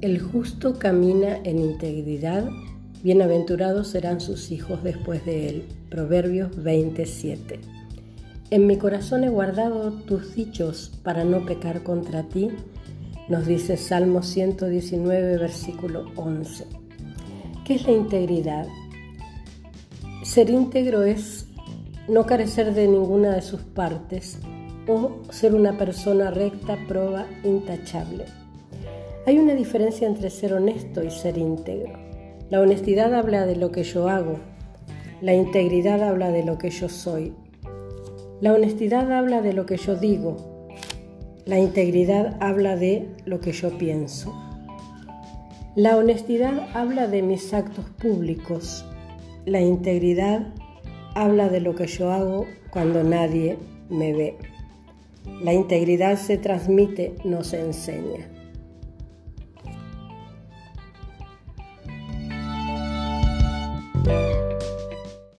El justo camina en integridad, bienaventurados serán sus hijos después de él. Proverbios 27. En mi corazón he guardado tus dichos para no pecar contra ti, nos dice Salmo 119, versículo 11. ¿Qué es la integridad? Ser íntegro es no carecer de ninguna de sus partes o ser una persona recta, proba, intachable. Hay una diferencia entre ser honesto y ser íntegro. La honestidad habla de lo que yo hago, la integridad habla de lo que yo soy. La honestidad habla de lo que yo digo, la integridad habla de lo que yo pienso. La honestidad habla de mis actos públicos, la integridad habla de lo que yo hago cuando nadie me ve. La integridad se transmite, no se enseña.